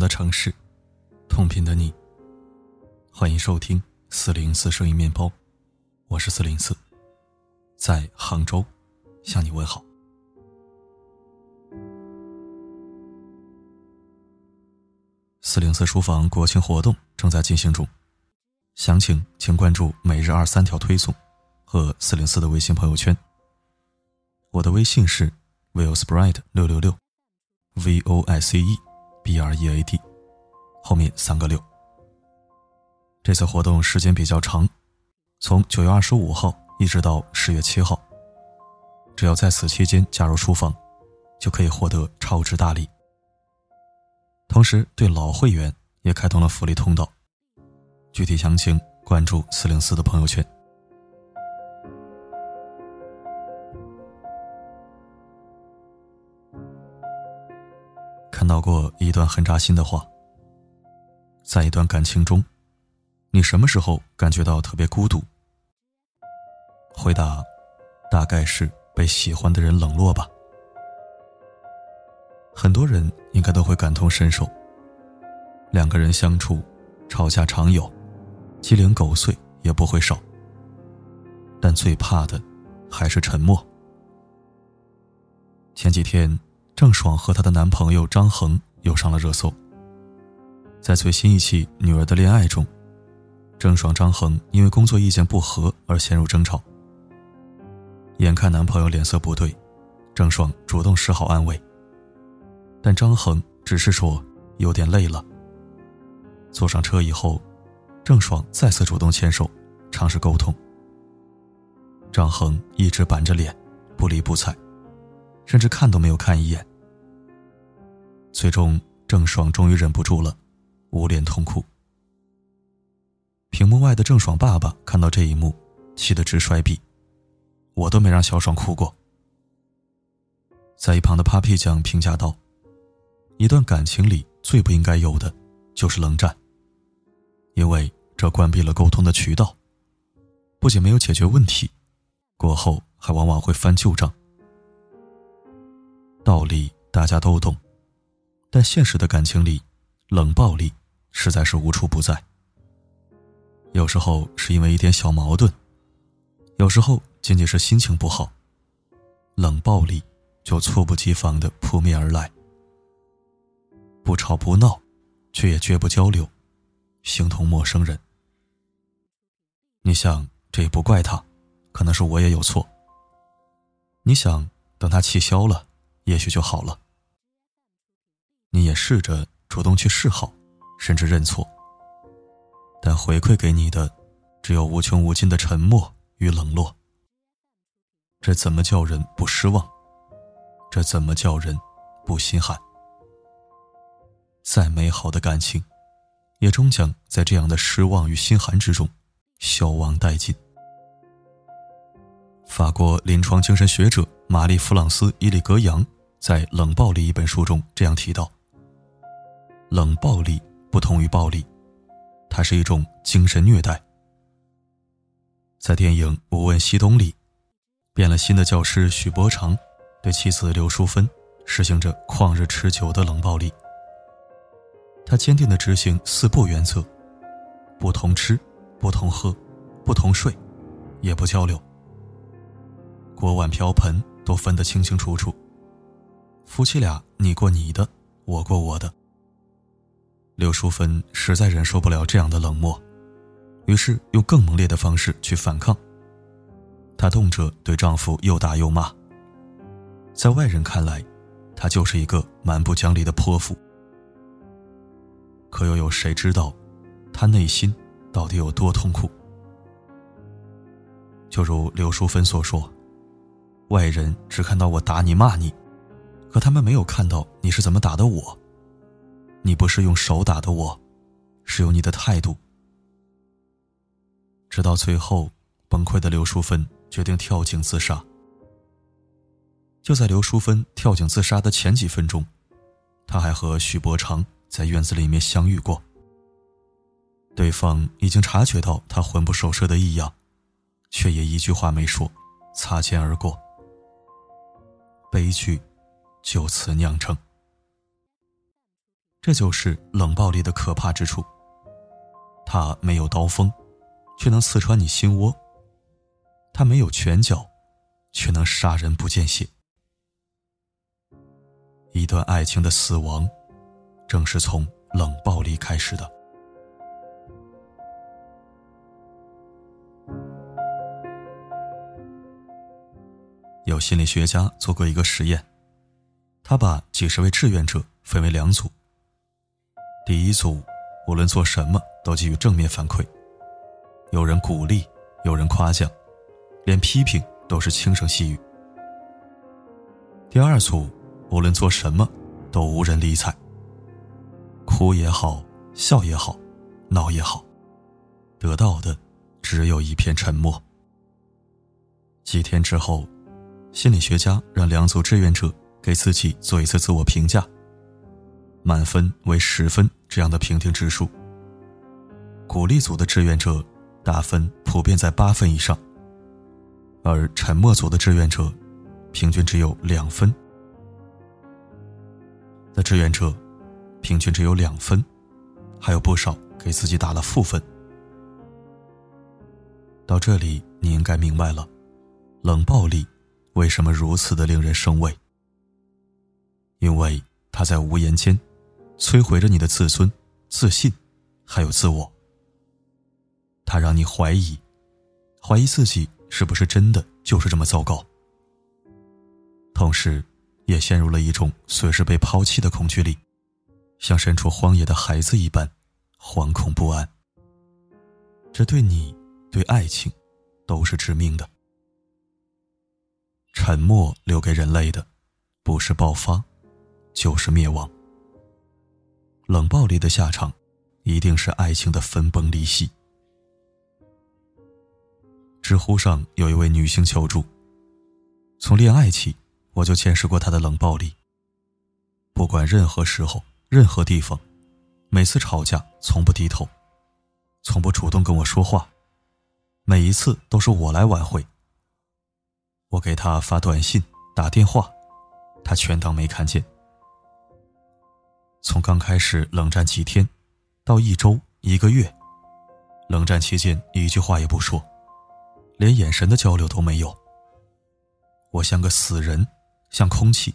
的城市，同频的你。欢迎收听四零四声音面包，我是四零四，在杭州向你问好。四零四书房国庆活动正在进行中，详情请关注每日二三条推送和四零四的微信朋友圈。我的微信是 willspread 六六六，v o i c e b r e a d，后面三个六。这次活动时间比较长，从九月二十五号一直到十月七号，只要在此期间加入书房，就可以获得超值大礼。同时，对老会员也开通了福利通道，具体详情关注四零四的朋友圈。到过一段很扎心的话，在一段感情中，你什么时候感觉到特别孤独？回答：大概是被喜欢的人冷落吧。很多人应该都会感同身受。两个人相处，吵架常有，鸡零狗碎也不会少。但最怕的，还是沉默。前几天，郑爽和她的男朋友张恒又上了热搜。在最新一期《女儿的恋爱》中，郑爽、张恒因为工作意见不合而陷入争吵。眼看男朋友脸色不对，郑爽主动示好安慰。但张恒只是说有点累了。坐上车以后，郑爽再次主动牵手，尝试沟通。张恒一直板着脸，不理不睬，甚至看都没有看一眼。最终，郑爽终于忍不住了，捂脸痛哭。屏幕外的郑爽爸爸看到这一幕，气得直摔笔：“我都没让小爽哭过。”在一旁的 Papi 酱评价道。一段感情里最不应该有的，就是冷战。因为这关闭了沟通的渠道，不仅没有解决问题，过后还往往会翻旧账。道理大家都懂，但现实的感情里，冷暴力实在是无处不在。有时候是因为一点小矛盾，有时候仅仅是心情不好，冷暴力就猝不及防的扑面而来。不吵不闹，却也绝不交流，形同陌生人。你想，这也不怪他，可能是我也有错。你想，等他气消了，也许就好了。你也试着主动去示好，甚至认错，但回馈给你的，只有无穷无尽的沉默与冷落。这怎么叫人不失望？这怎么叫人不心寒？再美好的感情，也终将在这样的失望与心寒之中消亡殆尽。法国临床精神学者玛丽·弗朗斯·伊里格扬在《冷暴力》一本书中这样提到：“冷暴力不同于暴力，它是一种精神虐待。”在电影《无问西东》里，变了心的教师许伯常对妻子刘淑芬实行着旷日持久的冷暴力。他坚定的执行四不原则：不同吃，不同喝，不同睡，也不交流。锅碗瓢盆都分得清清楚楚。夫妻俩你过你的，我过我的。刘淑芬实在忍受不了这样的冷漠，于是用更猛烈的方式去反抗。她动辄对丈夫又打又骂。在外人看来，她就是一个蛮不讲理的泼妇。可又有谁知道，他内心到底有多痛苦？就如刘淑芬所说：“外人只看到我打你骂你，可他们没有看到你是怎么打的我。你不是用手打的我，是用你的态度。”直到最后，崩溃的刘淑芬决定跳井自杀。就在刘淑芬跳井自杀的前几分钟，她还和许伯常。在院子里面相遇过，对方已经察觉到他魂不守舍的异样，却也一句话没说，擦肩而过。悲剧就此酿成。这就是冷暴力的可怕之处。它没有刀锋，却能刺穿你心窝；它没有拳脚，却能杀人不见血。一段爱情的死亡，正是从冷暴力开始的。有心理学家做过一个实验，他把几十位志愿者分为两组。第一组无论做什么都给予正面反馈，有人鼓励，有人夸奖，连批评都是轻声细语。第二组无论做什么都无人理睬，哭也好，笑也好，闹也好，得到的只有一片沉默。几天之后。心理学家让两组志愿者给自己做一次自我评价，满分为十分这样的评定指数。鼓励组的志愿者打分普遍在八分以上，而沉默组的志愿者平均只有两分。的志愿者平均只有两分，还有不少给自己打了负分。到这里，你应该明白了，冷暴力。为什么如此的令人生畏？因为他在无言间摧毁着你的自尊、自信，还有自我。他让你怀疑，怀疑自己是不是真的就是这么糟糕。同时，也陷入了一种随时被抛弃的恐惧里，像身处荒野的孩子一般，惶恐不安。这对你、对爱情，都是致命的。沉默留给人类的，不是爆发，就是灭亡。冷暴力的下场，一定是爱情的分崩离析。知乎上有一位女性求助：从恋爱起，我就见识过他的冷暴力。不管任何时候、任何地方，每次吵架从不低头，从不主动跟我说话，每一次都是我来挽回。我给他发短信、打电话，他全当没看见。从刚开始冷战几天，到一周、一个月，冷战期间一句话也不说，连眼神的交流都没有。我像个死人，像空气，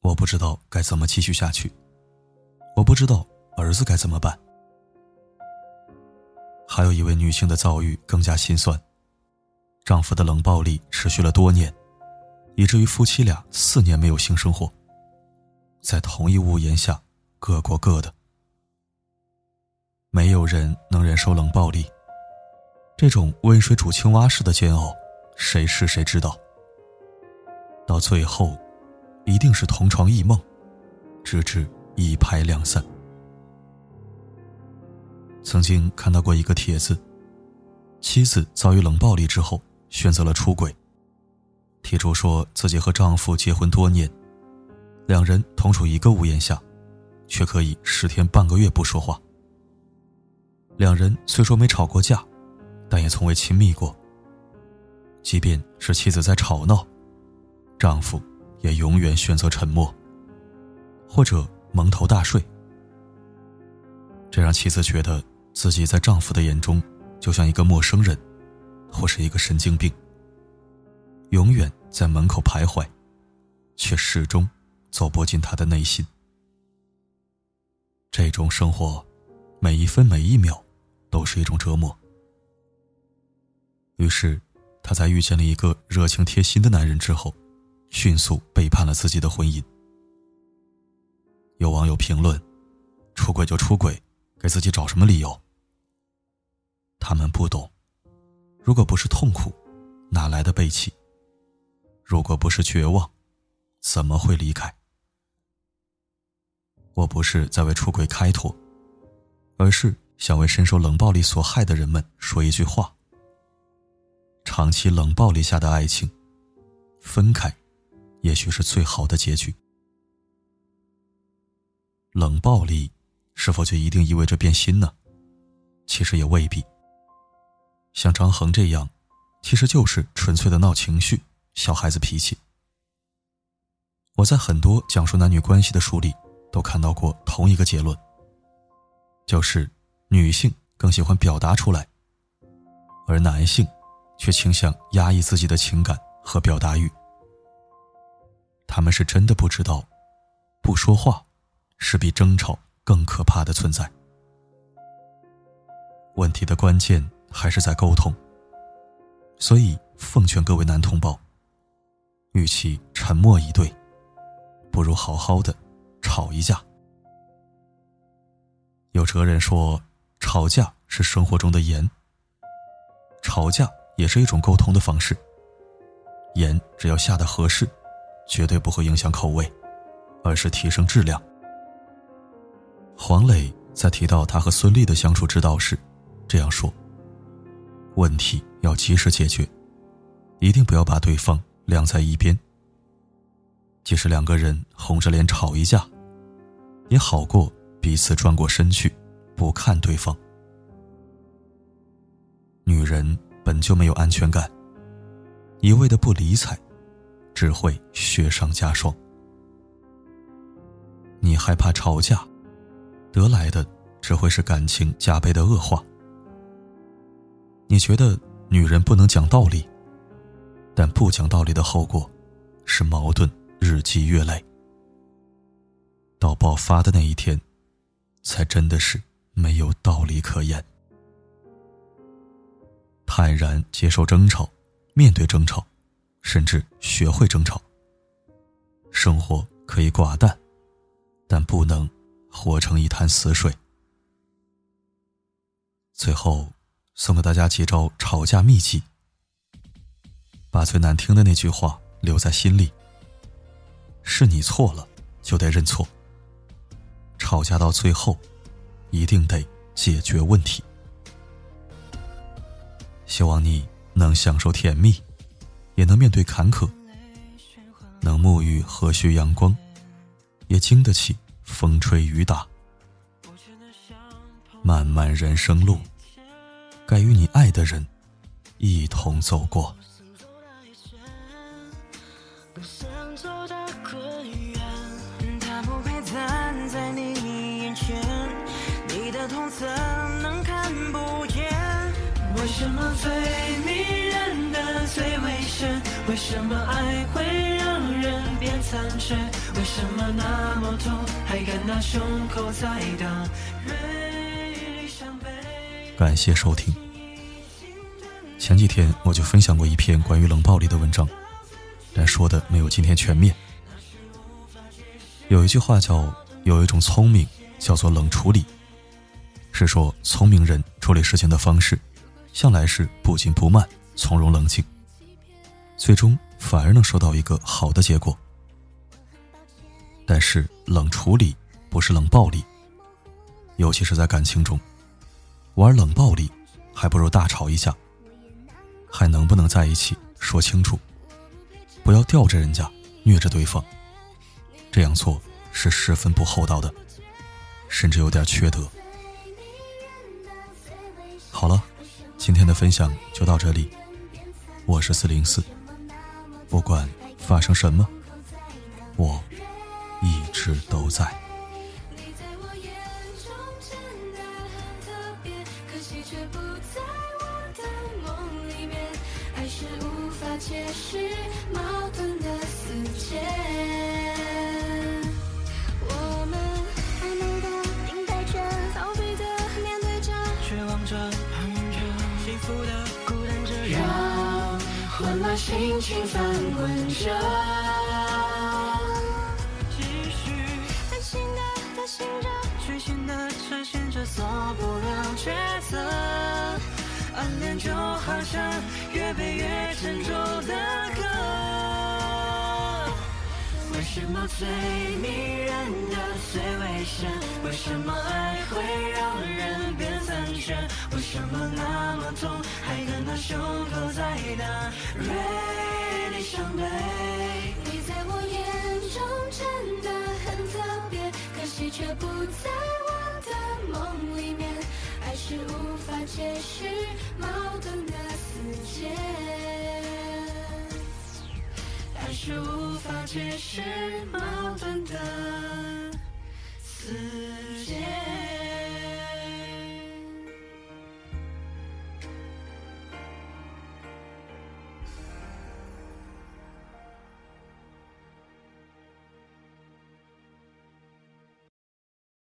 我不知道该怎么继续下去，我不知道儿子该怎么办。还有一位女性的遭遇更加心酸。丈夫的冷暴力持续了多年，以至于夫妻俩四年没有性生活，在同一屋檐下，各过各的。没有人能忍受冷暴力，这种温水煮青蛙式的煎熬，谁是谁知道？到最后，一定是同床异梦，直至一拍两散。曾经看到过一个帖子，妻子遭遇冷暴力之后。选择了出轨，提出说自己和丈夫结婚多年，两人同处一个屋檐下，却可以十天半个月不说话。两人虽说没吵过架，但也从未亲密过。即便是妻子在吵闹，丈夫也永远选择沉默，或者蒙头大睡。这让妻子觉得自己在丈夫的眼中就像一个陌生人。或是一个神经病，永远在门口徘徊，却始终走不进他的内心。这种生活，每一分每一秒都是一种折磨。于是，她在遇见了一个热情贴心的男人之后，迅速背叛了自己的婚姻。有网友评论：“出轨就出轨，给自己找什么理由？”他们不懂。如果不是痛苦，哪来的背弃？如果不是绝望，怎么会离开？我不是在为出轨开脱，而是想为深受冷暴力所害的人们说一句话：长期冷暴力下的爱情，分开，也许是最好的结局。冷暴力是否就一定意味着变心呢？其实也未必。像张恒这样，其实就是纯粹的闹情绪、小孩子脾气。我在很多讲述男女关系的书里，都看到过同一个结论，就是女性更喜欢表达出来，而男性却倾向压抑自己的情感和表达欲。他们是真的不知道，不说话是比争吵更可怕的存在。问题的关键还是在沟通，所以奉劝各位男同胞，与其沉默以对，不如好好的。吵一架，有哲人说，吵架是生活中的盐。吵架也是一种沟通的方式。盐只要下的合适，绝对不会影响口味，而是提升质量。黄磊在提到他和孙俪的相处之道时，这样说：问题要及时解决，一定不要把对方晾在一边。即使两个人红着脸吵一架。也好过彼此转过身去，不看对方。女人本就没有安全感，一味的不理睬，只会雪上加霜。你害怕吵架，得来的只会是感情加倍的恶化。你觉得女人不能讲道理，但不讲道理的后果，是矛盾日积月累。到爆发的那一天，才真的是没有道理可言。坦然接受争吵，面对争吵，甚至学会争吵。生活可以寡淡，但不能活成一潭死水。最后，送给大家几招吵架秘籍：把最难听的那句话留在心里。是你错了，就得认错。吵架到最后，一定得解决问题。希望你能享受甜蜜，也能面对坎坷，能沐浴和煦阳光，也经得起风吹雨打。漫漫人生路，该与你爱的人一同走过。怎能看不见？为什么最迷人的最危险？为什么爱会让人变残缺？为什么那么痛，还敢拿胸口在当？感谢收听。前几天我就分享过一篇关于冷暴力的文章，但说的没有今天全面。有一句话叫“有一种聪明叫做冷处理”。是说，聪明人处理事情的方式，向来是不紧不慢、从容冷静，最终反而能收到一个好的结果。但是冷处理不是冷暴力，尤其是在感情中，玩冷暴力还不如大吵一架。还能不能在一起说清楚，不要吊着人家虐着对方，这样做是十分不厚道的，甚至有点缺德。好了，今天的分享就到这里。我是四零四，不管发生什么，我一直都在。解释矛盾的死结心情翻滚着，继续担心的担心着，追寻的追寻着，做不了抉择。暗恋就好像越背越沉重的歌。什么最迷人的最危险？为什么爱会让人变残缺？为什么那么痛？还敢拿胸口在打锐利伤悲。你在我眼中真的很特别，可惜却不在我的梦里面。爱是无法解释矛盾的死结，是无法解释矛盾的。死